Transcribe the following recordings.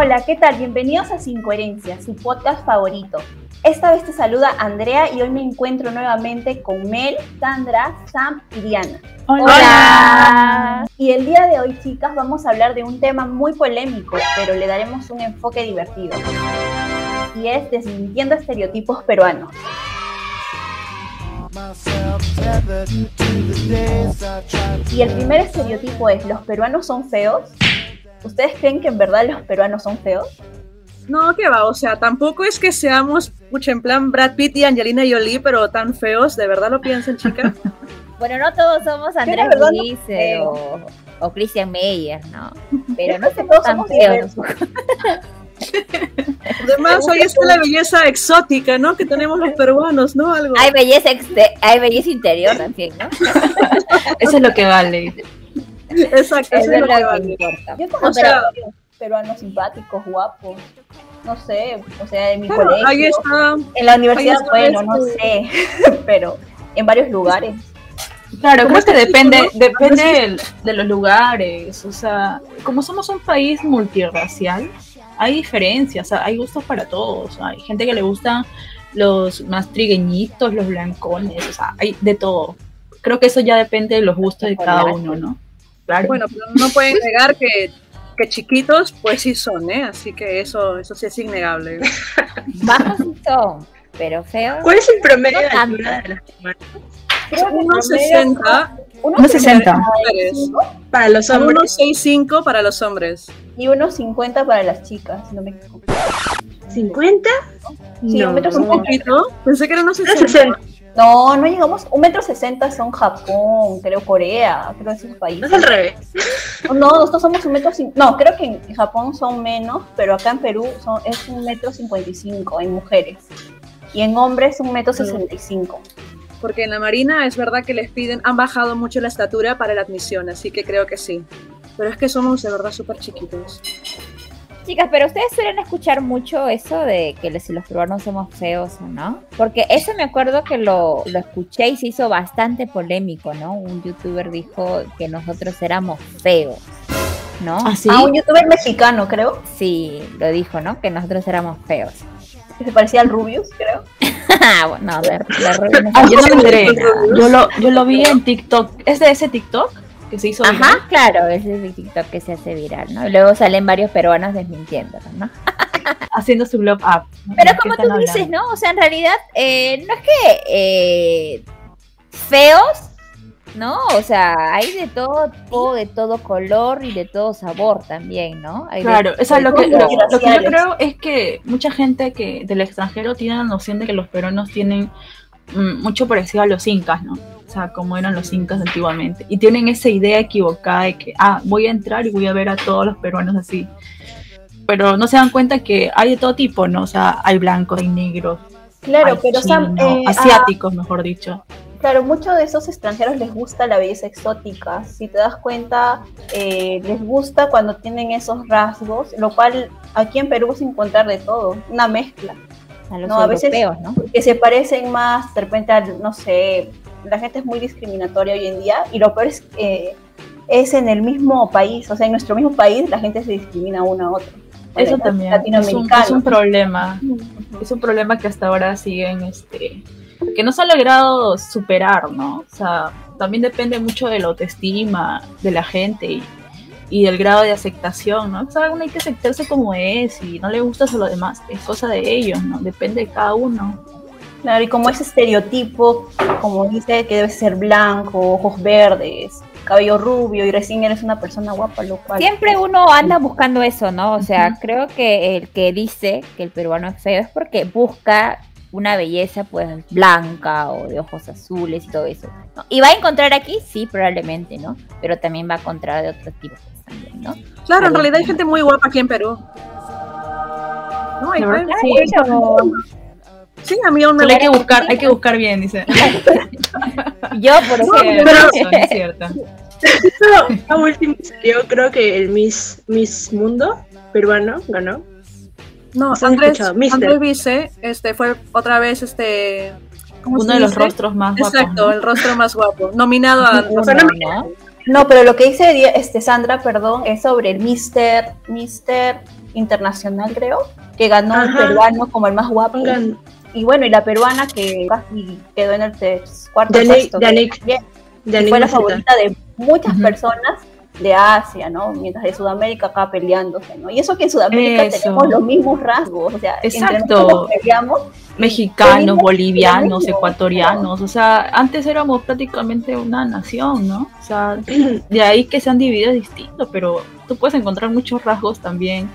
Hola, ¿qué tal? Bienvenidos a Sin Coherencia, su podcast favorito. Esta vez te saluda Andrea y hoy me encuentro nuevamente con Mel, Sandra, Sam y Diana. Hola. Y el día de hoy, chicas, vamos a hablar de un tema muy polémico, pero le daremos un enfoque divertido. Y es desmintiendo estereotipos peruanos. Y el primer estereotipo es, ¿los peruanos son feos? ¿Ustedes creen que en verdad los peruanos son feos? No, que va, o sea, tampoco es que seamos, pucha, en plan Brad Pitt y Angelina Jolie, pero tan feos, ¿de verdad lo piensan, chicas? bueno, no todos somos Andrés Ulises o, o, Christian Meyer, ¿no? Pero no somos tan feos. Además, hoy está la belleza exótica, ¿no? Que tenemos los peruanos, ¿no? Algo. Hay belleza, hay belleza interior también, ¿no? Eso es lo que vale. Exacto, eso, es lo que, vale. importa. Yo como o sea, peruanos simpáticos, guapos. No sé, o sea, en mi colegio. Ahí está. En la universidad, bueno, no sé, pero en varios lugares. Claro, creo que depende, depende de los lugares. O sea, como somos un país multirracial, hay diferencias, hay gustos para todos. Hay gente que le gustan los más trigueñitos, los blancones, o sea, hay de todo. Creo que eso ya depende de los gustos de cada uno, ¿no? Claro. Bueno, pero no pueden negar que, que chiquitos, pues sí son, ¿eh? Así que eso, eso sí es innegable. Bajos son, pero feos. ¿Cuál es el promedio de altura de las Unos 60. Unos 60. Para los hombres. Unos 65 para los hombres. Y unos 50 para las chicas, no me equivoco. ¿50? Sí, no, un poquito. Pensé que eran unos 60. 60. No, no llegamos. Un metro sesenta son Japón, creo Corea, creo esos países. No es al revés. No, nosotros somos un metro. No, creo que en Japón son menos, pero acá en Perú son, es un metro cincuenta y cinco en mujeres. Y en hombres un metro sesenta y cinco. Porque en la Marina es verdad que les piden, han bajado mucho la estatura para la admisión, así que creo que sí. Pero es que somos de verdad súper chiquitos. Chicas, pero ustedes suelen escuchar mucho eso de que si los peruanos somos feos o no. Porque eso me acuerdo que lo, lo escuché y se hizo bastante polémico, ¿no? Un youtuber dijo que nosotros éramos feos. ¿No? ¿Ah, sí? Ah, un youtuber mexicano, creo. Sí, lo dijo, ¿no? Que nosotros éramos feos. Que se parecía al Rubius, creo. no, de, de Rubius no ah, yo no me enteré. Yo lo, yo lo vi en TikTok. ¿Es de ese TikTok? Que se hizo Ajá, viral. claro, ese es el TikTok que se hace viral, ¿no? Y luego salen varios peruanos desmintiéndolo, ¿no? Haciendo su globe up. Pero como tú hablando? dices, ¿no? O sea, en realidad, eh, no es que eh, feos, ¿no? O sea, hay de todo tipo, de todo color y de todo sabor también, ¿no? Hay claro, de, eso es lo que, lo, lo, que yo creo es que mucha gente que del extranjero tiene la noción de que los peruanos tienen mmm, mucho parecido a los incas, ¿no? O sea, como eran los incas antiguamente. Y tienen esa idea equivocada de que, ah, voy a entrar y voy a ver a todos los peruanos así. Pero no se dan cuenta que hay de todo tipo, ¿no? O sea, hay blancos, hay negros. Claro, hay pero chino, eh, asiáticos, ah, mejor dicho. Claro, muchos de esos extranjeros les gusta la belleza exótica. Si te das cuenta, eh, les gusta cuando tienen esos rasgos, lo cual aquí en Perú es encontrar de todo, una mezcla. A los no, a veces ¿no? que se parecen más, de repente, a, no sé, la gente es muy discriminatoria hoy en día y lo peor es que es en el mismo país, o sea, en nuestro mismo país la gente se discrimina uno a otro. Eso también es un, es un, problema, es un problema que hasta ahora siguen, este, que no se ha logrado superar, ¿no? O sea, también depende mucho de la autoestima de la gente y, y del grado de aceptación, ¿no? O sea, uno hay que aceptarse como es y no le gusta a lo demás, es cosa de ellos, ¿no? Depende de cada uno. Claro, y como ese estereotipo, como dice que debe ser blanco, ojos verdes, cabello rubio y recién eres una persona guapa, lo cual... Siempre uno anda buscando eso, ¿no? O sea, uh -huh. creo que el que dice que el peruano es feo es porque busca una belleza pues blanca o de ojos azules y todo eso. ¿no? Y va a encontrar aquí, sí, probablemente, ¿no? Pero también va a encontrar de otros tipos también, ¿no? Claro, en realidad hay gente muy guapa aquí en Perú. No, hay sí, Sí, a mí aún me hay que buscar, hay que buscar bien, dice. Yo, por ejemplo. No, pero, es cierto. A último salió, creo que el Miss, Miss Mundo peruano ganó. No, Andrés, Andrés Vice este, fue otra vez este. Uno de los rostros más guapos. Exacto, ¿no? el rostro más guapo. Nominado a. No. No, pero lo que dice este, Sandra, perdón, es sobre el Mister, Mister Internacional, creo, que ganó el peruano como el más guapo. Y bueno, y la peruana que casi quedó en el cuarto puesto. fue la favorita de muchas personas de Asia, ¿no? Mientras de Sudamérica acá peleándose, ¿no? Y eso que en Sudamérica tenemos los mismos rasgos, o sea, Exacto. peleamos, mexicanos, bolivianos, ecuatorianos, o sea, antes éramos prácticamente una nación, ¿no? O sea, de ahí que se han dividido distinto, pero tú puedes encontrar muchos rasgos también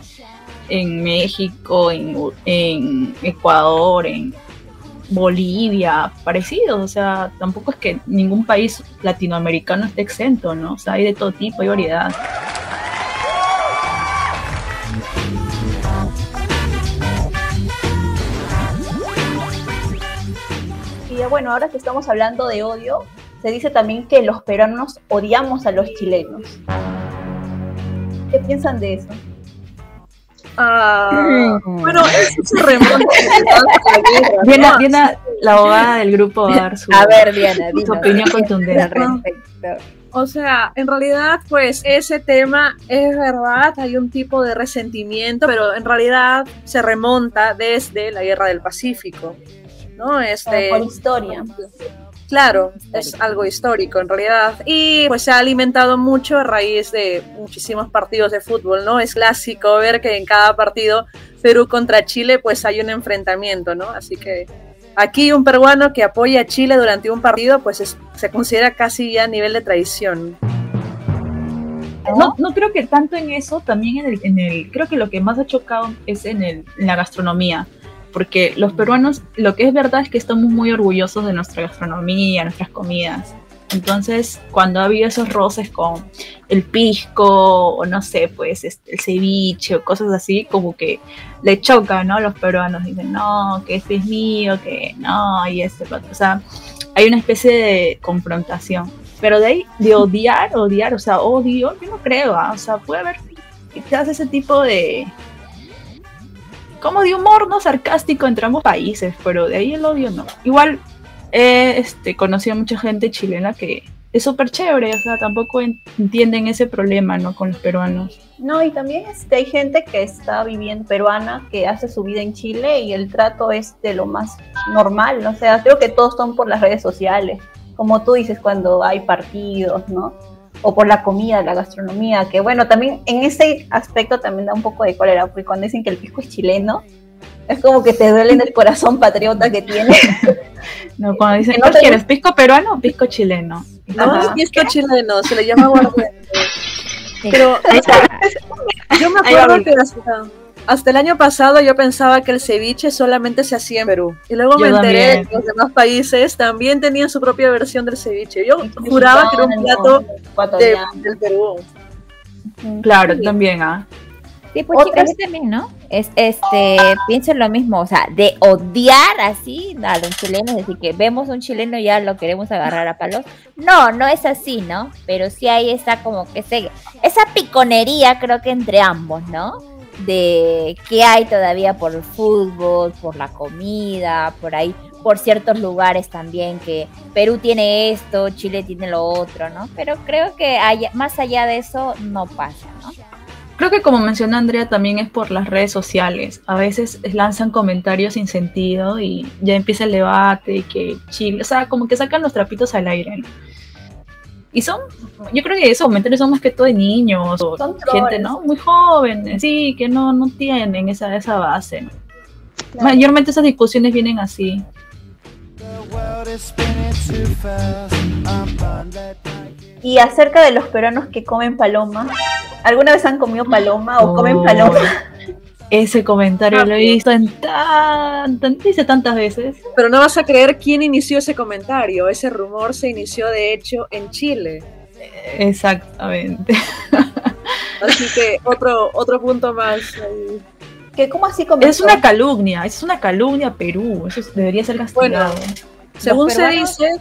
en México, en, Ecuador, en Bolivia, parecidos, o sea, tampoco es que ningún país latinoamericano esté exento, ¿no? O sea, hay de todo tipo, hay variedad. Y bueno, ahora que estamos hablando de odio, se dice también que los peruanos odiamos a los chilenos. ¿Qué piensan de eso? Ah, bueno, eso se remonta. Diana, Diana, la abogada del grupo, va a dar su, a ver, Diana, su opinión contundente al respecto. O sea, en realidad, pues ese tema es verdad, hay un tipo de resentimiento, pero en realidad se remonta desde la Guerra del Pacífico, ¿no? Este, por historia. Claro, es algo histórico en realidad. Y pues se ha alimentado mucho a raíz de muchísimos partidos de fútbol, ¿no? Es clásico ver que en cada partido Perú contra Chile pues hay un enfrentamiento, ¿no? Así que aquí un peruano que apoya a Chile durante un partido pues se considera casi ya a nivel de traición. No, no creo que tanto en eso, también en el, en el creo que lo que más ha chocado es en, el, en la gastronomía porque los peruanos, lo que es verdad es que estamos muy orgullosos de nuestra gastronomía, nuestras comidas. Entonces, cuando ha habido esos roces con el pisco, o no sé, pues este, el ceviche o cosas así, como que le choca, ¿no? Los peruanos dicen, no, que este es mío, que no, y este, o sea, hay una especie de confrontación. Pero de ahí, de odiar, odiar, o sea, odio, yo no creo, ¿ah? o sea, puede haber quizás ese tipo de, como de humor no sarcástico entre ambos países, pero de ahí el odio no. Igual he este, conocido a mucha gente chilena que es súper chévere, o sea, tampoco entienden ese problema, ¿no? Con los peruanos. No, y también este, hay gente que está viviendo peruana, que hace su vida en Chile y el trato es de lo más normal, o sea, creo que todos son por las redes sociales, como tú dices, cuando hay partidos, ¿no? O por la comida, la gastronomía, que bueno, también en ese aspecto también da un poco de cólera, porque cuando dicen que el pisco es chileno, es como que te duele en el corazón patriota que tiene. No, cuando dicen, ¿no quieres pisco peruano o pisco chileno? No, pisco chileno, se le llama guardián. Pero yo me acuerdo que hasta el año pasado yo pensaba que el ceviche solamente se hacía en Perú. Y luego me enteré que los demás países también tenían su propia versión del ceviche. Yo juraba que era un plato de, del Perú. Claro, también, ¿ah? Sí, pues chicas, también, ¿no? Es, este, pienso lo mismo, o sea, de odiar así a los chilenos, decir que vemos un chileno y ya lo queremos agarrar a palos. No, no es así, ¿no? Pero sí hay esa como que se, esa piconería creo que entre ambos, ¿no? De qué hay todavía por el fútbol, por la comida, por ahí, por ciertos lugares también, que Perú tiene esto, Chile tiene lo otro, ¿no? Pero creo que más allá de eso no pasa, ¿no? Creo que como mencionó Andrea también es por las redes sociales. A veces lanzan comentarios sin sentido y ya empieza el debate y que Chile, o sea, como que sacan los trapitos al aire. ¿no? Y son, yo creo que esos comentarios son más que todo de niños o gente, ¿no? Muy jóvenes, sí, que no, no tienen esa, esa base. Mayormente esas discusiones vienen así. Y acerca de los peruanos que comen paloma, ¿alguna vez han comido paloma o comen paloma? Ese comentario lo he visto en tan, dice tantas veces. Pero no vas a creer quién inició ese comentario. Ese rumor se inició de hecho en Chile. Exactamente. Así que otro, otro punto más. ¿Qué, ¿Cómo así comenzó? Es una calumnia, es una calumnia a Perú. Eso debería ser castigado. según se dice,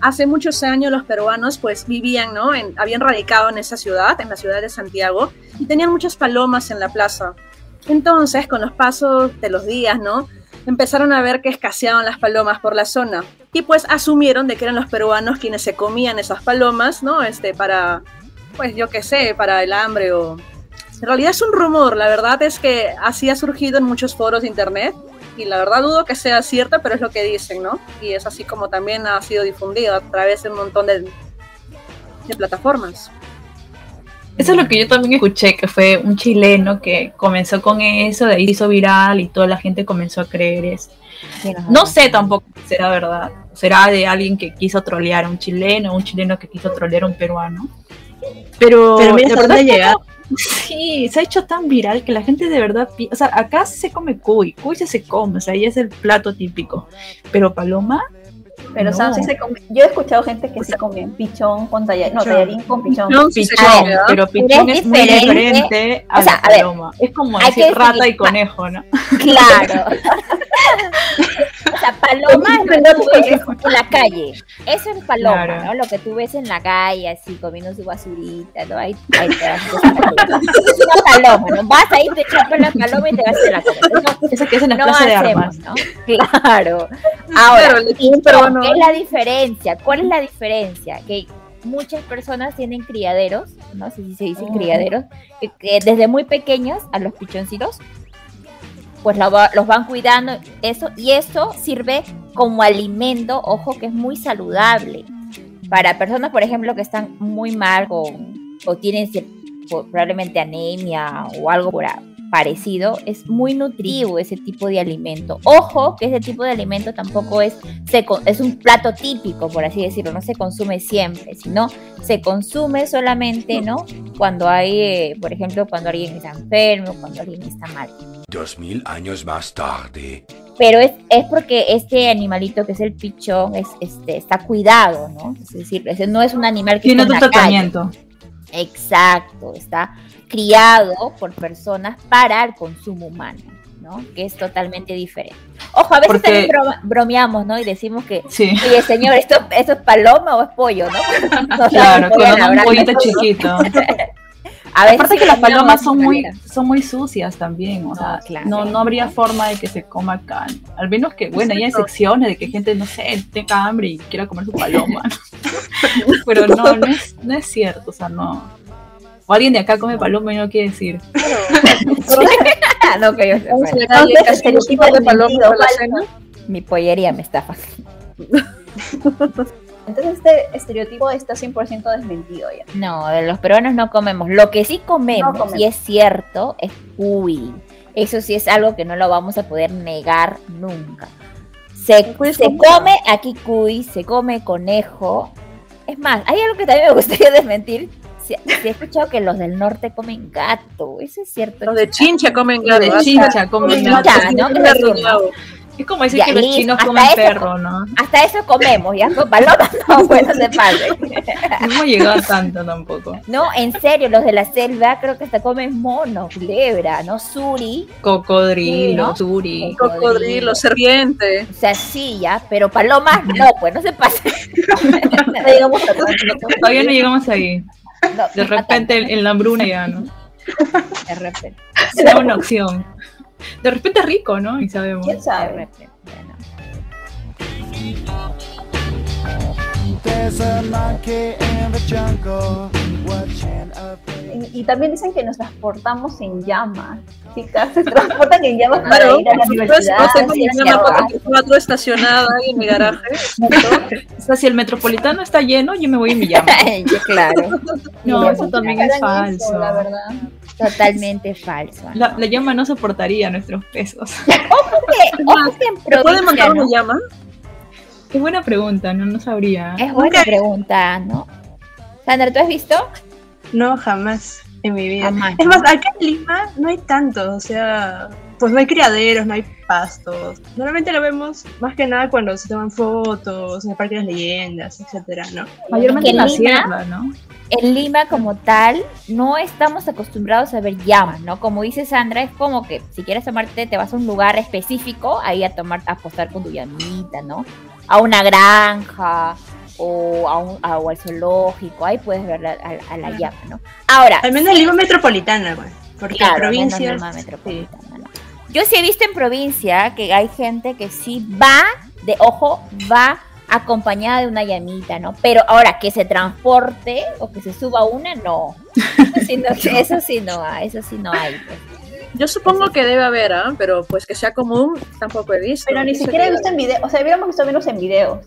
hace muchos años los peruanos pues vivían, ¿no? habían radicado en esa ciudad, en la ciudad de Santiago, y tenían muchas palomas en la plaza. Entonces, con los pasos de los días, ¿no? Empezaron a ver que escaseaban las palomas por la zona y pues asumieron de que eran los peruanos quienes se comían esas palomas, ¿no? Este, para, pues yo qué sé, para el hambre o... En realidad es un rumor, la verdad es que así ha surgido en muchos foros de internet y la verdad dudo que sea cierto, pero es lo que dicen, ¿no? Y es así como también ha sido difundido a través de un montón de plataformas. Eso es lo que yo también escuché, que fue un chileno que comenzó con eso, de ahí hizo viral y toda la gente comenzó a creer eso. No sé tampoco si será verdad. Será de alguien que quiso trolear a un chileno, un chileno que quiso trolear a un peruano. Pero, Pero mira, de verdad llegar. Sí, se ha hecho tan viral que la gente de verdad, o sea, acá se come cuy, cuy se se come, o sea, ahí es el plato típico. Pero paloma, pero no. sí se come. Yo he escuchado gente que se come pichón con tallarín, no, tallarín con pichón. pichón, pichón pero pichón es, es muy diferente a o sea, la paloma. Ver, es como decir rata y conejo, ¿no? Claro. o sea, paloma es lo que tú ves en la calle. Eso es paloma, claro. ¿no? Lo que tú ves en la calle, así, comiendo su basurita, ¿no? Ahí, ahí te vas a Es una paloma, ¿no? Vas ahí, te chapas la paloma y te vas a la comer. Eso que es en la no clase de armas. ¿no? Claro. Ahora, pero, ¿qué es la diferencia? ¿Cuál es la diferencia? Que muchas personas tienen criaderos, no sé si se dice criaderos, que, que, desde muy pequeños a los pichoncitos, pues lo, los van cuidando, eso, y eso sirve como alimento, ojo, que es muy saludable. Para personas, por ejemplo, que están muy mal con, o tienen probablemente anemia o algo por, parecido, es muy nutritivo ese tipo de alimento. Ojo que ese tipo de alimento tampoco es, se, es un plato típico, por así decirlo, no se consume siempre, sino se consume solamente, ¿no? Cuando hay, eh, por ejemplo, cuando alguien está enfermo, cuando alguien está mal. Dos mil años más tarde. Pero es, es porque este animalito que es el pichón es, este, está cuidado, ¿no? Es decir, ese no es un animal que tiene otro tratamiento. Exacto, está criado por personas para el consumo humano, ¿no? Que es totalmente diferente. Ojo, a veces Porque... también bromeamos, ¿no? Y decimos que, sí. oye, señor, ¿esto, ¿esto es paloma o es pollo, no? no claro, con un pollito chiquito. A veces Aparte que las palomas son muy, son muy sucias también, o sea, claro. no, no habría forma de que se coma acá. Al menos que, bueno, hay excepciones de que gente, no sé, tenga hambre y quiera comer su paloma. Pero no, no es, no es cierto, o sea, no. O alguien de acá come paloma y no quiere decir. no, que yo sé. de paloma de la cena? Mi pollería me estafa. Entonces este estereotipo está 100% desmentido ya. No, de los peruanos no comemos. Lo que sí comemos, no comemos. y es cierto, es cuy. Eso sí es algo que no lo vamos a poder negar nunca. Se, se come aquí cuy, se come conejo. Es más, hay algo que también me gustaría desmentir. Si, si he escuchado que los del norte comen gato. Eso es cierto. Los de Chincha comen gato. Los de Chincha comen gato. ¿no? Es como decir ya, que los listo. chinos comen eso, perro, ¿no? Hasta eso comemos, ya con palomas no, bueno, se pase. No hemos llegado tanto tampoco. No, en serio, los de la selva creo que hasta comen mono, culebra, ¿no? Suri. Cocodrilo, ¿no? suri. Cocodrilo, cocodrilo, serpiente. O sea, sí, ya, pero palomas no, pues no se pase. no llegamos a Todavía no llegamos ahí. No, de repente en, en la hambruna ya, ¿no? De repente. Será una opción. De repente es rico, ¿no? Y sabemos. ¿Quién sabe? Y, y, también dicen que nos transportamos en llamas. Chicas, se transportan en llamas para claro, ir a la universidad. No tengo en llama 44 estacionada ahí en mi garaje. o sea, si el metropolitano está lleno, yo me voy en mi llama. claro. No, eso también es falso. Eso, la verdad. Totalmente falso. ¿no? La, la, llama no soportaría nuestros pesos. Ojo que, ojo que en provincia, ¿Puede montar ¿no? una llama? Es buena pregunta, no, no sabría. Es buena pregunta, ¿no? Sandra, ¿tú has visto? No, jamás en mi vida. Jamás, es más, acá en Lima no hay tanto, o sea, pues no hay criaderos, no hay pastos. Normalmente lo vemos más que nada cuando se toman fotos, en el Parque de las Leyendas, etcétera, ¿no? Mayormente en la Lima, sierra, ¿no? En Lima como tal, no estamos acostumbrados a ver llamas, ¿no? Como dice Sandra, es como que si quieres tomarte, te vas a un lugar específico, ahí a tomar, a apostar con tu llamita, ¿no? A una granja, o, a un, a, o al zoológico, ahí puedes ver la, a, a, la llama, ¿no? Ahora. Al menos en Lima metropolitana, güey. Porque claro, en metropolitana, sí. ¿no? Yo sí he visto en provincia que hay gente que sí va, de ojo, va acompañada de una llamita, ¿no? Pero ahora que se transporte o que se suba una, no. Eso sí no, eso sí no hay, eso sí no hay. Pues. Yo supongo que debe haber, ¿eh? pero pues que sea común tampoco he visto. Pero ni siquiera he visto en video, o sea, hubiéramos visto menos en videos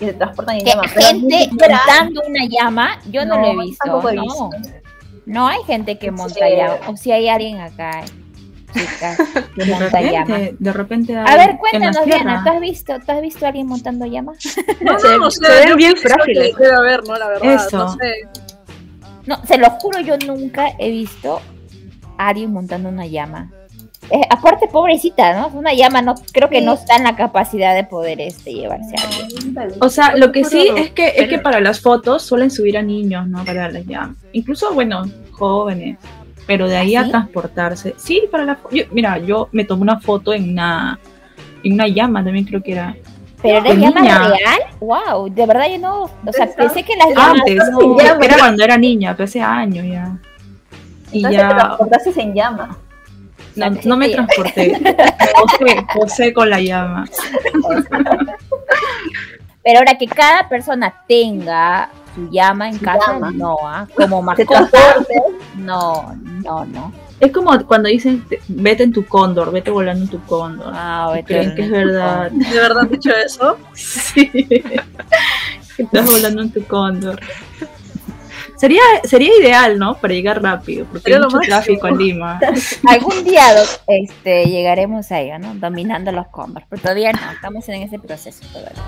y se transportan en Que llama. gente montando una llama, yo no, No, lo he visto. tampoco he no. visto. No hay gente que monta Sí. llama. O si hay alguien acá, chicas, que De monta llama. repente, de repente A ver, cuéntanos, Diana. ¿tú has visto, ¿tú has visto a alguien montando llama? No, Se- no, se ven bien frágiles. Debe haber, ¿no? La verdad. Eso. No sé. No, se lo juro, yo nunca he visto a alguien montando una llama. Eh, aparte, pobrecita, ¿no? Una llama no creo que Sí. no está en la capacidad de poder este llevarse a alguien. O sea, lo que sí es que es que para las fotos suelen subir a niños, ¿no? Para las llamas. Incluso, bueno, jóvenes. Pero de ahí ¿Ah, a sí? transportarse. Sí, para la yo- Mira, yo me tomé una foto en una en una llama también creo que era. Pero era de llama niña. real, wow, de verdad yo no, o sea, pensé que las llamas Antes, no- era cuando era niña, pero hace años ya. Y Entonces te ya transportaste en llama. no, no me transporté. Posé, posé con la llama. Pero ahora que cada persona tenga su llama en Su casa, llama. no, ¿ah? como Te mascota, no, no, no. Es como cuando dicen te- vete en tu cóndor, vete volando en tu cóndor. Ah, vete creen que es en tu verdad. ¿De verdad han dicho eso? Sí. Estás volando en tu cóndor. Sería, sería ideal, ¿no? Para llegar rápido, porque Sería hay mucho tráfico en Lima. Algún día este, llegaremos a ello, ¿no? Dominando los combos. Pero todavía no, estamos en ese proceso todavía.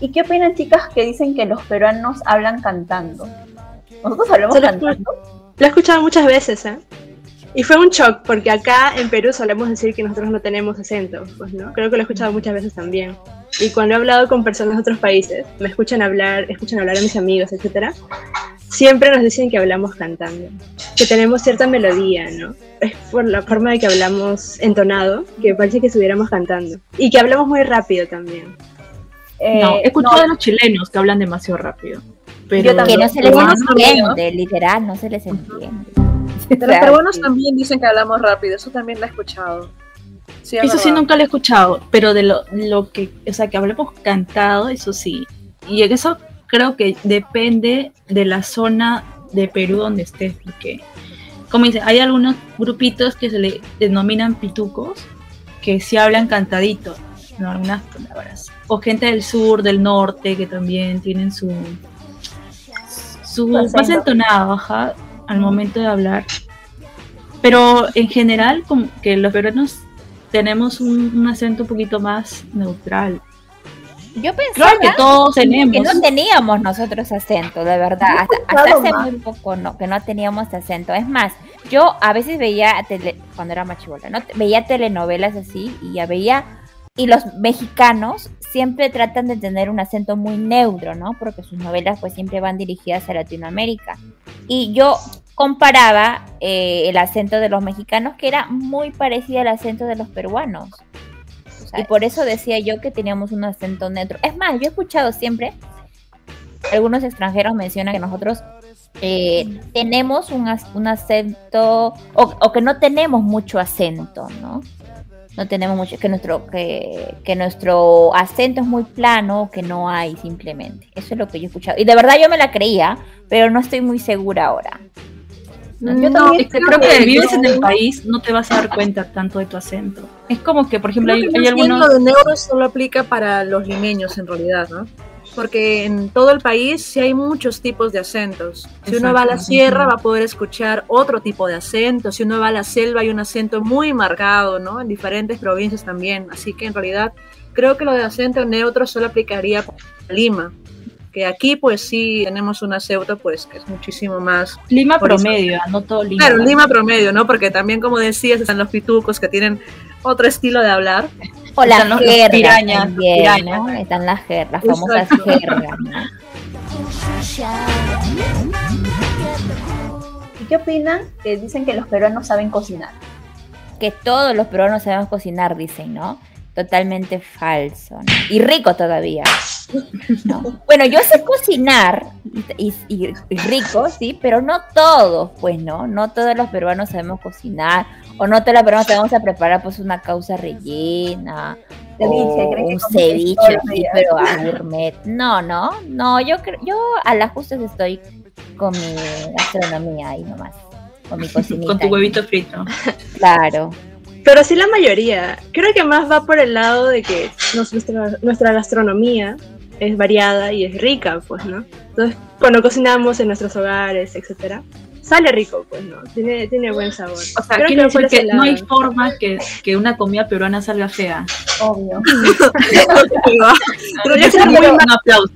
¿Y qué opinan, chicas, que dicen que los peruanos hablan cantando? Nosotros hablamos cantando. Lo he escuchado muchas veces, ¿eh? Y fue un shock, porque acá en Perú solemos decir que nosotros no tenemos acento, pues, ¿no? Creo que lo he escuchado muchas veces también. Y cuando he hablado con personas de otros países, me escuchan hablar, escuchan hablar a mis amigos, etcétera, siempre nos dicen que hablamos cantando, que tenemos cierta melodía, ¿no? Es por la forma de que hablamos entonado, que parece que estuviéramos cantando. Y que hablamos muy rápido también. Eh, No, he escuchado no, a los chilenos que hablan demasiado rápido. Pero Yo también. Que no se les entiende, literal, no se les entiende. De los peruanos también dicen que hablamos rápido, eso también lo he escuchado. Sí, es Eso sí nunca lo he escuchado, pero de lo, lo que, o sea, que hablemos cantado, eso sí. Y eso creo que depende de la zona de Perú donde estés, porque, como dice, hay algunos grupitos que se le denominan pitucos, que sí hablan cantadito, ¿no? algunas palabras. O gente del sur, del norte, que también tienen su, su más entonado, ajá, al momento de hablar. Pero en general, como que los peruanos tenemos un, un acento un poquito más neutral. Yo pensaba Claro que todos tenemos. que no teníamos nosotros acento, de verdad. Hasta, hace más. muy poco no, que no teníamos acento. Es más, yo a veces veía, tele, cuando era más chibola, ¿no? veía telenovelas así y ya veía, y los mexicanos siempre tratan de tener un acento muy neutro, ¿no? Porque sus novelas pues siempre van dirigidas a Latinoamérica. Y yo comparaba eh, el acento de los mexicanos que era muy parecido al acento de los peruanos. Y por eso decía yo que teníamos un acento neutro. Es más, yo he escuchado siempre, algunos extranjeros mencionan que nosotros eh, tenemos un, un acento, o, o que no tenemos mucho acento, ¿no? No tenemos mucho, que nuestro, que, que nuestro acento es muy plano, que no hay simplemente. Eso es lo que yo he escuchado. Y de verdad yo me la creía, pero no estoy muy segura ahora. Yo No, también es que creo que vives en el país, no te vas a dar cuenta tanto de tu acento. Es como que, por ejemplo, hay, Creo que hay algunos... de neuro solo aplica para los limeños en realidad, ¿no? Porque en todo el país sí hay muchos tipos de acentos. Si uno va a la sierra va a poder escuchar otro tipo de acento. Si uno va a la selva hay un acento muy marcado, ¿no? En diferentes provincias también. Así que en realidad creo que lo de acento neutro solo aplicaría para Lima. Que aquí pues sí tenemos un acento pues que es muchísimo más Lima Por eso- promedio, no todo Lima. Claro, Lima promedio, ¿no? Porque también, como decías, están los pitucos que tienen otro estilo de hablar. O las Están los- los jergas pirañas, también, pirañas. ¿no? Están las jergas, las famosas jergas. ¿Y qué opinan que dicen que los peruanos saben cocinar? que todos los peruanos sabemos cocinar, dicen, ¿no? Totalmente falso. Y rico todavía. Bueno, yo sé cocinar y, rico, sí, pero no todos, pues no, no todos los peruanos sabemos cocinar, o no todos los peruanos sabemos a preparar pues una causa rellena, un ceviche, pero a gourmet. No, no, no, yo creo, yo a la justa estoy con mi gastronomía ahí nomás, con mi cocinita. Con tu huevito frito. Claro. Pero sí la mayoría. Creo que más va por el lado de que nuestra, nuestra gastronomía es variada y es rica, pues, ¿no? Entonces, cuando cocinamos en nuestros hogares, etcétera, sale rico, pues, ¿no? Tiene, tiene buen sabor. O sea, quiere decir que no hay forma que, que, una comida peruana salga fea. Obvio. Pero ya muy un aplauso.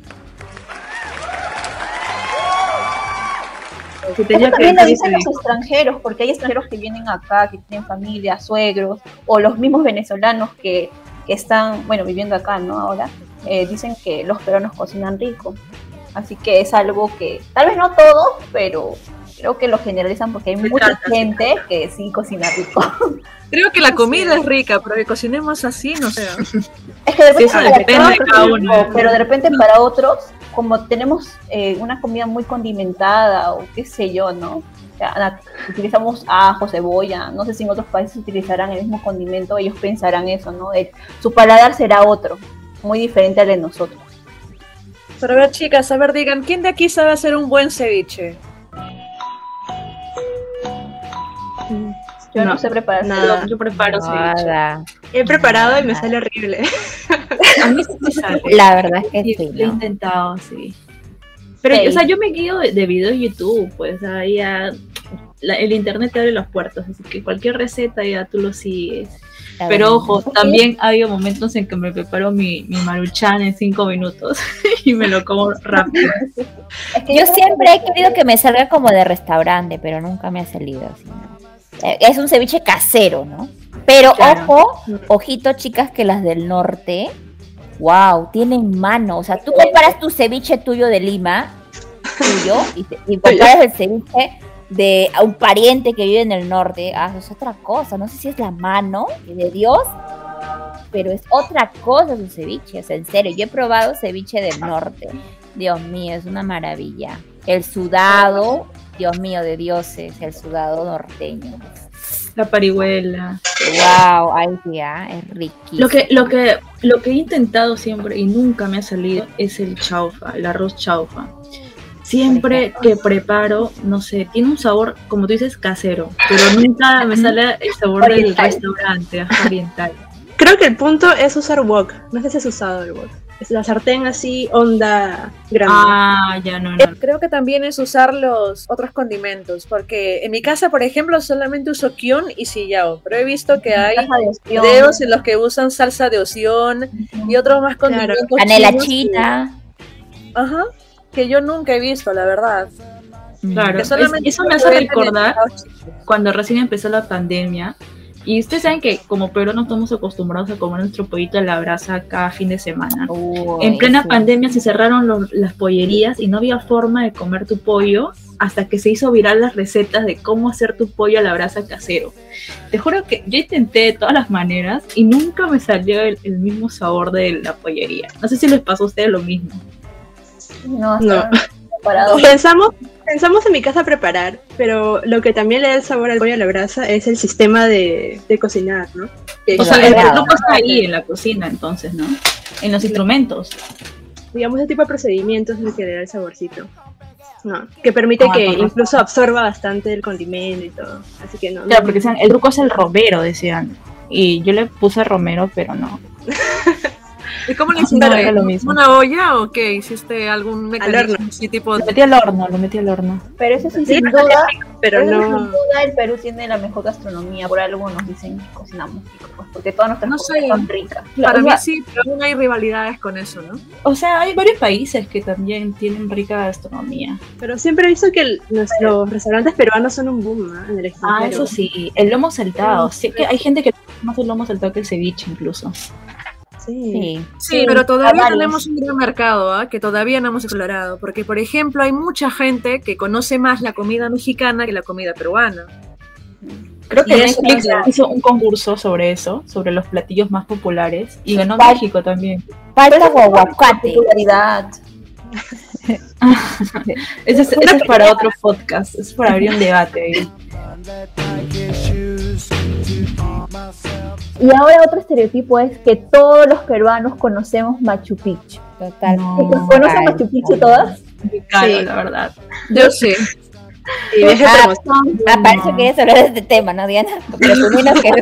También lo dicen los extranjeros, porque hay extranjeros que vienen acá, que tienen familia, suegros, o los mismos venezolanos que, que están, bueno, viviendo acá, ¿no? Ahora, eh, dicen que los peruanos cocinan rico. Así que es algo que, tal vez no todos, pero creo que lo generalizan porque hay mucha gente que sí cocina rico. Creo que la comida es rica, pero que cocinemos así, no sé. Es que de repente, de cada uno. pero de repente para otros, como tenemos eh, una comida muy condimentada o qué sé yo, ¿no? utilizamos ajo, cebolla, no sé si en otros países utilizarán el mismo condimento, ellos pensarán eso, ¿no? su paladar será otro, muy diferente al de nosotros. Pero a ver, chicas, a ver, digan, ¿quién de aquí sabe hacer un buen ceviche? Yo no, sé preparar nada. Yo preparo ceviche. He preparado y me sale horrible. A mí sí me sale. La verdad es que sí. Lo he intentado, sí. Pero, o sea, yo me guío de, de videos de YouTube, pues ahí ya el internet te abre las puertas, así que cualquier receta ya tú lo sigues. Pero ojo, también ha habido momentos en que me preparo mi, mi maruchan en cinco minutos y me lo como rápido. yo siempre he querido que me salga como de restaurante, pero nunca me ha salido así. Eh, es un ceviche casero, ¿no? Pero ojo, ojito chicas que las del norte, wow, tienen mano. O sea, tú comparas tu ceviche tuyo de Lima, tuyo, y, y comparas el ceviche de un pariente que vive en el norte, ah, es otra cosa. No sé si es la mano de Dios, pero es otra cosa su ceviche. O sea, en serio, yo he probado ceviche del norte. Dios mío, es una maravilla. El sudado, Dios mío, de dioses, el sudado norteño. La parihuela. Wow, ay tía, es riquísimo. Lo que, lo que, lo que he intentado siempre y nunca me ha salido es el chaufa, el arroz chaufa. Siempre que preparo, no sé, tiene un sabor, como tú dices, casero, pero nunca me sale el sabor del restaurante oriental. Creo que el punto es usar wok. No sé si has usado el wok. La sartén así, onda grande. Ah, ya no, no. Creo que también es usar los otros condimentos, porque en mi casa, por ejemplo, solamente uso kion y sillao, pero he visto que hay videos en los que usan salsa de oción y otros más condimentos. Canela china. Ajá que yo nunca he visto, la verdad. Claro, eso me hace recordar cuando recién empezó la pandemia. Y ustedes saben que como no estamos acostumbrados a comer nuestro pollito a la brasa cada fin de semana. en plena pandemia se cerraron las pollerías y no había forma de comer tu pollo hasta que se hizo viral las recetas de cómo hacer tu pollo a la brasa casero. Te juro que yo intenté de todas las maneras y nunca me salió el mismo sabor de la pollería. No sé si les pasó a ustedes lo mismo. No, Pensamos, pensamos en mi casa preparar, pero lo que también le da el sabor al pollo a la brasa es el sistema de, cocinar, ¿no? o sea, el truco está ahí en la cocina, entonces, ¿no? En los instrumentos. Digamos, ese tipo de procedimientos es el que le da el saborcito. No, que permite ah, que incluso absorba bastante el condimento y todo. Así que no. Claro, porque el truco es el romero, decían. Y yo le puse romero, pero no. ¿Y cómo le hiciste? lo mismo. ¿Una olla o qué? ¿Hiciste algún mecanismo así tipo? Lo metí al horno, lo metí al horno. Pero eso sí, sin duda, pero no. sin duda el Perú tiene la mejor gastronomía. Por algo nos dicen que cocinamos rico, pues, porque todas nuestras cosas son ricas. Para mí sí, pero aún hay rivalidades con eso, ¿no? O sea, hay varios países que también tienen rica gastronomía. Pero siempre he visto que los, restaurantes peruanos son un boom ¿no? en el extranjero. Ah, eso sí, el lomo saltado. Sí, que hay gente que más el lomo saltado que el ceviche incluso. Sí. Sí, pero todavía tenemos un gran mercado ¿ah? que todavía no hemos explorado, porque por ejemplo hay mucha gente que conoce más la comida mexicana que la comida peruana. Creo que Netflix hizo un concurso sobre eso, sobre los platillos más populares, y ganó México también. Falta aguacate. Popularidad. ese, es, es, para otro podcast, es para abrir un debate ahí. Y ahora otro estereotipo es que todos los peruanos conocemos Machu Picchu. Total. ¿Conocen Machu Picchu todas? sí, la verdad. Yo sí. Y ah, ah, parece que querías hablar de este tema, ¿no, Diana? Presumiendo que no.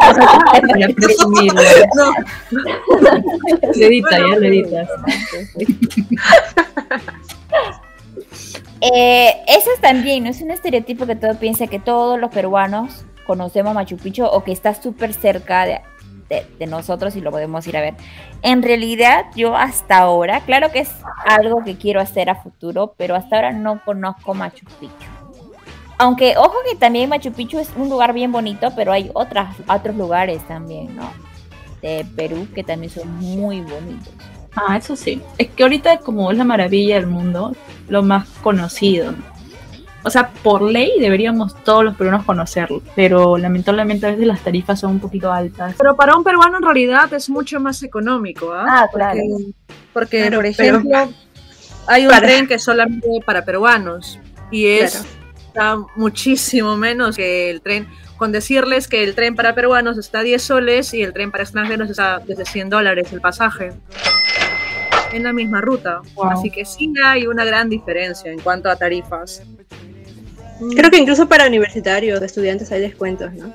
Lo edita, ya lo editas. Eh, eso es también, ¿no? Es un estereotipo que todo piensa que todos los peruanos conocemos Machu Picchu o que está súper cerca de, de, nosotros y lo podemos ir a ver. En realidad, yo hasta ahora, claro que es algo que quiero hacer a futuro, pero hasta ahora no conozco Machu Picchu. Aunque, ojo que también Machu Picchu es un lugar bien bonito, pero hay otras, otros lugares también, ¿no? De Perú que también son muy bonitos. Ah, eso sí. Es que ahorita como es la maravilla del mundo, lo más conocido. O sea, por ley deberíamos todos los peruanos conocerlo, pero lamentablemente a veces las tarifas son un poquito altas. Pero para un peruano en realidad es mucho más económico, ¿ah? Ah, claro. Porque, por ejemplo, hay un tren que es solamente para peruanos y es está muchísimo menos que el tren. Con decirles que el tren para peruanos está a 10 soles y el tren para extranjeros está desde 100 dólares el pasaje. En la misma ruta. Así que sí hay una gran diferencia en cuanto a tarifas. Creo que incluso para universitarios, estudiantes hay descuentos, ¿no?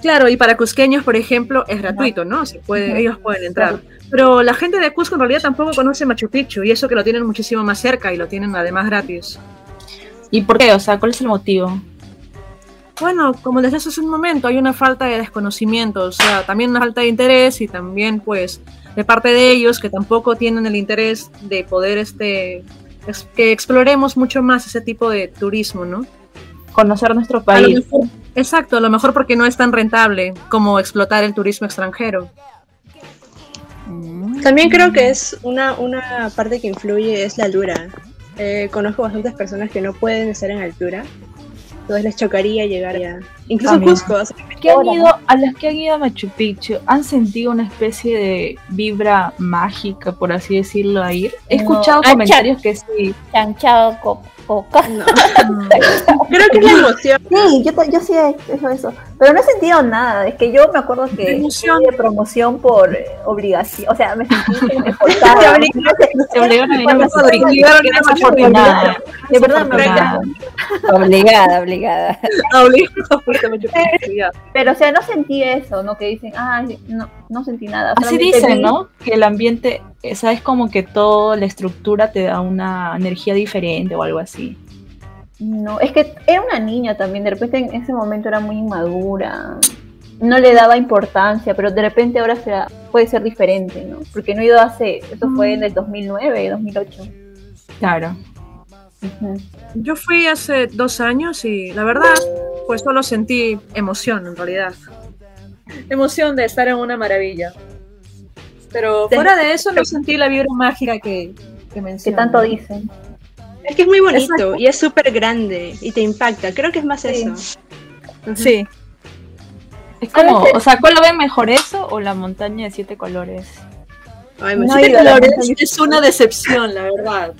Claro, y para cusqueños, por ejemplo, es gratuito, ¿no? Se puede, ellos pueden entrar. Pero la gente de Cusco en realidad tampoco conoce Machu Picchu y eso que lo tienen muchísimo más cerca y lo tienen además gratis. ¿Y por qué? O sea, ¿cuál es el motivo? Bueno, como les decía hace un momento, hay una falta de desconocimiento, o sea, también una falta de interés y también, pues, de parte de ellos que tampoco tienen el interés de poder, este, que exploremos mucho más ese tipo de turismo, ¿no? Conocer nuestro país. exacto, a lo mejor porque no es tan rentable como explotar el turismo extranjero. También creo que es una, una parte que influye es la altura. Eh, conozco bastantes personas que no pueden estar en altura. Entonces les chocaría llegar ya. Incluso Cusco. ¿Qué han ido, a las que han ido a Machu Picchu, ¿han sentido una especie de vibra mágica, por así decirlo, a ir? He escuchado comentarios que sí. Chanchado coca. No. Creo que es la emoción. Sí, yo, yo sí he hecho eso. Pero no he sentido nada. Es que yo me acuerdo que emoción. de promoción por eh, obligación. O sea, me sentí que me forzaba. Te obligaron a ir a Machu De verdad, me obligaron. Obligada, obligada. Pero, o sea, no sentí eso, ¿no? Que dicen, ah, no, no sentí nada. Así dicen, ¿no? Que el ambiente, sabes como que toda la estructura te da una energía diferente o algo así. No, es que era una niña también, de repente en ese momento era muy inmadura, no le daba importancia, pero de repente ahora será, puede ser diferente, ¿no? Porque no he ido hace, eso fue en el 2009, 2008. Claro. Yo fui hace dos años y la verdad, pues solo sentí emoción en realidad. Emoción de estar en una maravilla. Pero fuera de eso no sentí la vibra mágica que, que Que tanto dicen. Es que es muy bonito y es súper grande y te impacta. Creo que es más eso. Sí. Es como, o sea, ¿cuál lo ven mejor eso o la montaña de siete colores? Ay, no siete colores es una decepción, la verdad.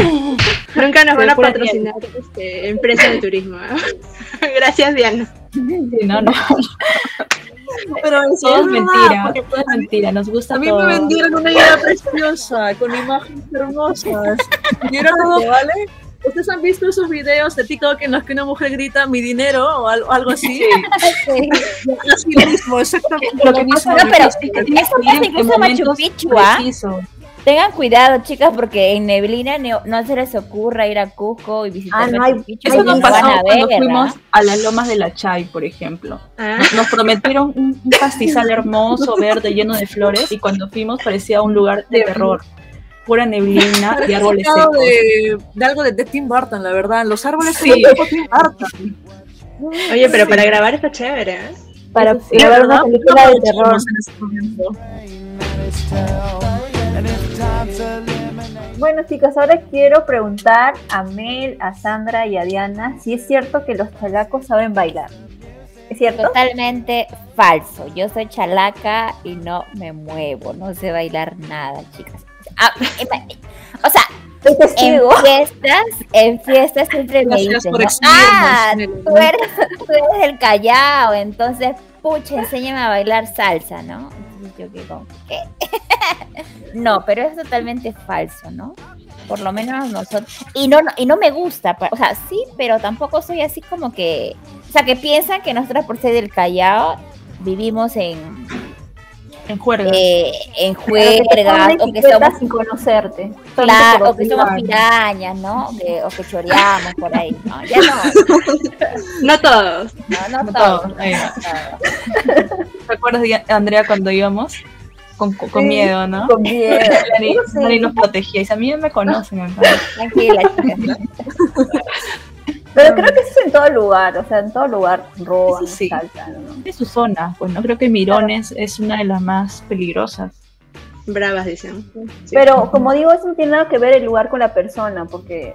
Nunca nos van a patrocinar este, empresas de turismo. ¿eh? Gracias, Diana. no, no. Pero eso es, mentira, es mentira, nos gusta A mí todo. me vendieron una idea preciosa, con imágenes hermosas. Y era todo, ¿vale? ¿Ustedes han visto esos videos de TikTok en los que una mujer grita mi dinero o algo, así? Sí. Así mismo, exactamente. Lo que pasa No, pero es que eso ¿ah? Tengan cuidado, chicas, porque en neblina no, no se les ocurra ir a Cusco y visitar Ah, no hay- Picchu. Eso no pasó a cuando ver, fuimos ¿ah? a las lomas de la Chay, por ejemplo. Ah, Nos prometieron un, un pastizal hermoso, verde, lleno de flores, y cuando fuimos parecía un lugar de terror. Pura neblina y árboles secos. de, de algo de, de Tim Burton, la verdad. Los árboles Sí. son tipo Tim Burton. Oye, pero para grabar está chévere, ¿eh? Para Sí, grabar ¿verdad? una película de terror. Bueno, chicas, ahora quiero preguntar a Mel, a Sandra y a Diana si es cierto que los chalacos saben bailar. ¿Es cierto? Totalmente falso. Yo soy chalaca y no me muevo. No sé bailar nada, chicas. Ah, o sea, en fiestas, en fiestas siempre me dicen, ah, tú eres, tú eres el callao, entonces, pucha, enséñame a bailar salsa, ¿no? Yo digo, ¿qué? no, pero es totalmente falso, ¿no? Por lo menos nosotros, y no, y no me gusta, o sea, sí, pero tampoco soy así como que, o sea, que piensan que nosotros por ser del Callao vivimos en en juergas. Eh, en juergas, o que somos sin conocerte. Claro, o que somos pirañas, ¿no? o que choreamos por ahí. No, ya no. no todos. No, no, todos. ¿Te acuerdas, Andrea, cuando íbamos? Con, con, miedo, ¿no? Con miedo. Nadie, nos protegía. Y a mí me conocen. Tranquila, Pero creo que eso es en todo lugar, o sea, en todo lugar roban, sí. saltan, ¿no? Es su zona, pues no creo que Mirones es una de las más peligrosas. Bravas, dicen. Pero como digo, eso no tiene nada que ver el lugar con la persona, porque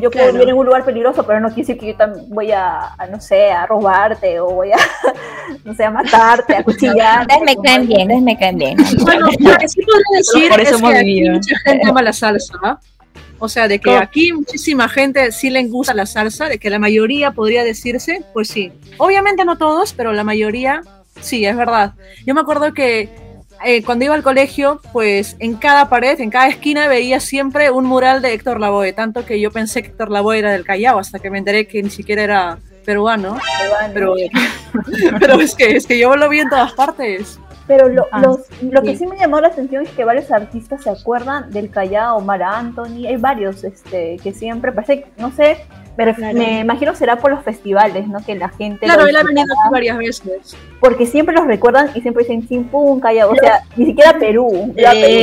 yo puedo vivir en un lugar peligroso, pero no quiere decir que yo también voy a, no sé, a robarte o voy a, no sé, a matarte, a cuchillarte. me caen bien, me caen bien. Bueno, lo que sí podría decir por eso es que aquí mucha gente ama la salsa, ¿no? O sea, de que aquí muchísima gente sí le gusta la salsa, de que la mayoría podría decirse, pues sí. Obviamente no todos, pero la mayoría sí, es verdad. Yo me acuerdo que eh, cuando iba al colegio, pues en cada pared, en cada esquina veía siempre un mural de Héctor Lavoe, tanto que yo pensé que Héctor Lavoe era del Callao, hasta que me enteré que ni siquiera era peruano. Pero, pero es, que, es que yo lo vi en todas partes. Pero lo, ah, lo que sí me llamó la atención es que varios artistas se acuerdan del Callao, Omar Anthony, hay varios este, que siempre, parece, no sé, pero me imagino será por los festivales, ¿no? Que la gente... Claro, él ha venido varias veces. Porque siempre los recuerdan y siempre dicen Chimpún, Callao, o sea, ni siquiera Perú. Eh,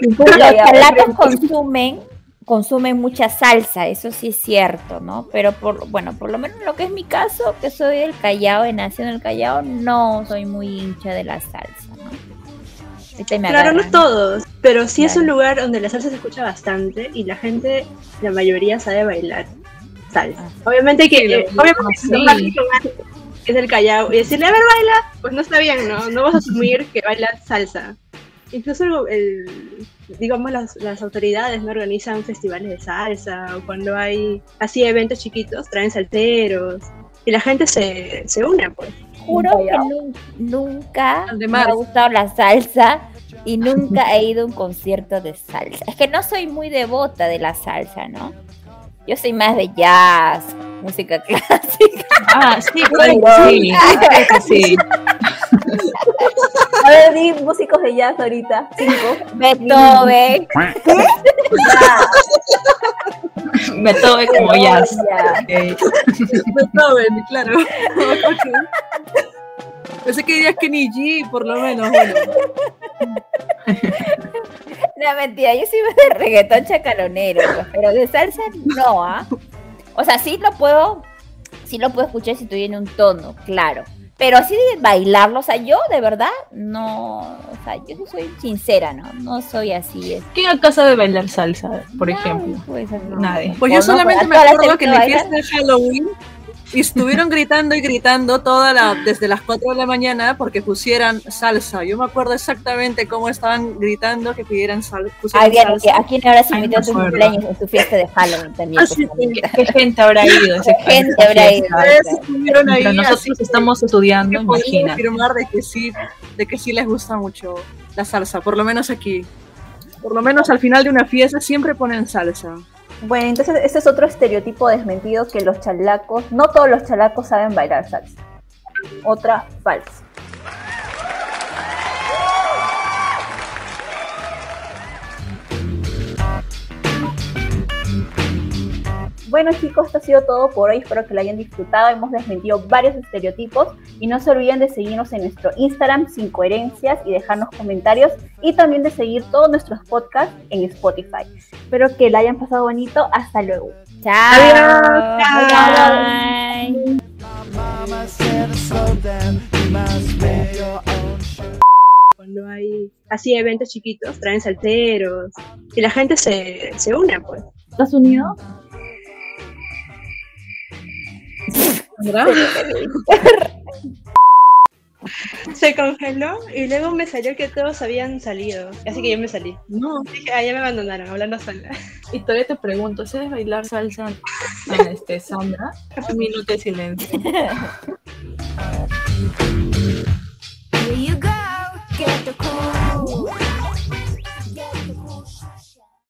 Perú. Los consumen consumen mucha salsa, eso sí es cierto, ¿no? Pero por, bueno, por lo menos lo que es mi caso, que soy del Callao, he nacido en el Callao, no soy muy hincha de la salsa, ¿no? claro, no todos, pero sí es un lugar donde la salsa se escucha bastante y la gente, la mayoría sabe bailar salsa. Ah. Obviamente que, eh, obviamente que es el Callao y decirle, a ver, baila, pues no está bien, ¿no? No vas a asumir que baila salsa. Incluso el, digamos, las, las, autoridades no organizan festivales de salsa o cuando hay así eventos chiquitos, traen salteros y la gente se, se une, pues. Juro que nunca me ha gustado la salsa y nunca he ido a un concierto de salsa. Es que no soy muy devota de la salsa, ¿no? Yo soy más de jazz, música clásica. Ah, sí, sí, sí. A ver, di músicos de jazz ahorita. Cinco. Beethoven. ¿Qué? Beethoven como jazz. Beethoven, claro. Pensé que dirías que ni G, por lo menos. Bueno. No, mentira, yo soy de reggaetón chacalonero, pues, pero de salsa no, ¿ah? O sea, sí lo puedo, sí lo puedo escuchar si estoy en un tono, claro. Pero así de bailarlo, o sea, yo de verdad no, o sea, yo soy sincera, ¿no? No soy así. Es... ¿Quién acá sabe bailar salsa, por ejemplo? Pues, Nadie. Pues yo solamente me acuerdo que en la fiesta de Halloween y estuvieron gritando y gritando toda la, desde las 4 de la mañana porque pusieran salsa. Yo me acuerdo exactamente cómo estaban gritando que pidieran sal, Ay, salsa. ¿A quién habrá invitado a tu cumpleaños en tu fiesta de Halloween también? Ah, ¿Qué, gente habrá ido? ¿Qué gente habrá ido? Pero nosotros estamos estudiando, imagina. afirmar de que sí, de que sí les gusta mucho la salsa, por lo menos aquí. Por lo menos al final de una fiesta siempre ponen salsa. Bueno, entonces ese es otro estereotipo desmentido que los chalacos, no todos los chalacos saben bailar salsa. Otra falsa. Bueno chicos, esto ha sido todo por hoy, espero que lo hayan disfrutado, hemos desmentido varios estereotipos y no se olviden de seguirnos en nuestro Instagram sin coherencias y dejarnos comentarios y también de seguir todos nuestros podcasts en Spotify. Espero que la hayan pasado bonito, hasta luego. Chao. Cuando hay así eventos chiquitos, traen salteros y la gente se, se une, pues. ¿Estás unido? ¿Verdad? Se congeló y luego me salió que todos habían salido. Así que yo me salí. No. Dije, ah, ya me abandonaron, hablando sola. Y todavía te pregunto, ¿sabes bailar salsa en este Sandra? Un minuto de silencio. Here you go, get the cool